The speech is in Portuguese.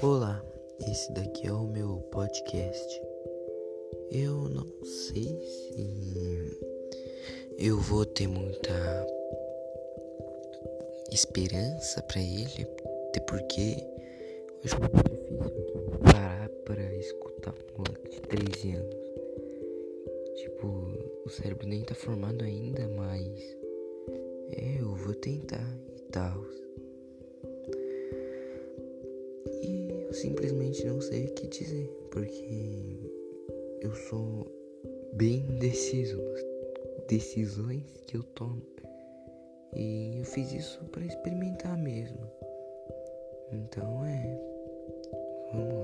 Olá, esse daqui é o meu podcast. Eu não sei se eu vou ter muita esperança para ele, até porque hoje é muito difícil parar para escutar um moleque de 13 anos. Tipo, o cérebro nem tá formado ainda, mas é, eu vou tentar e tal. Simplesmente não sei o que dizer, porque eu sou bem indeciso nas decisões que eu tomo. E eu fiz isso para experimentar mesmo. Então é. Vamos lá.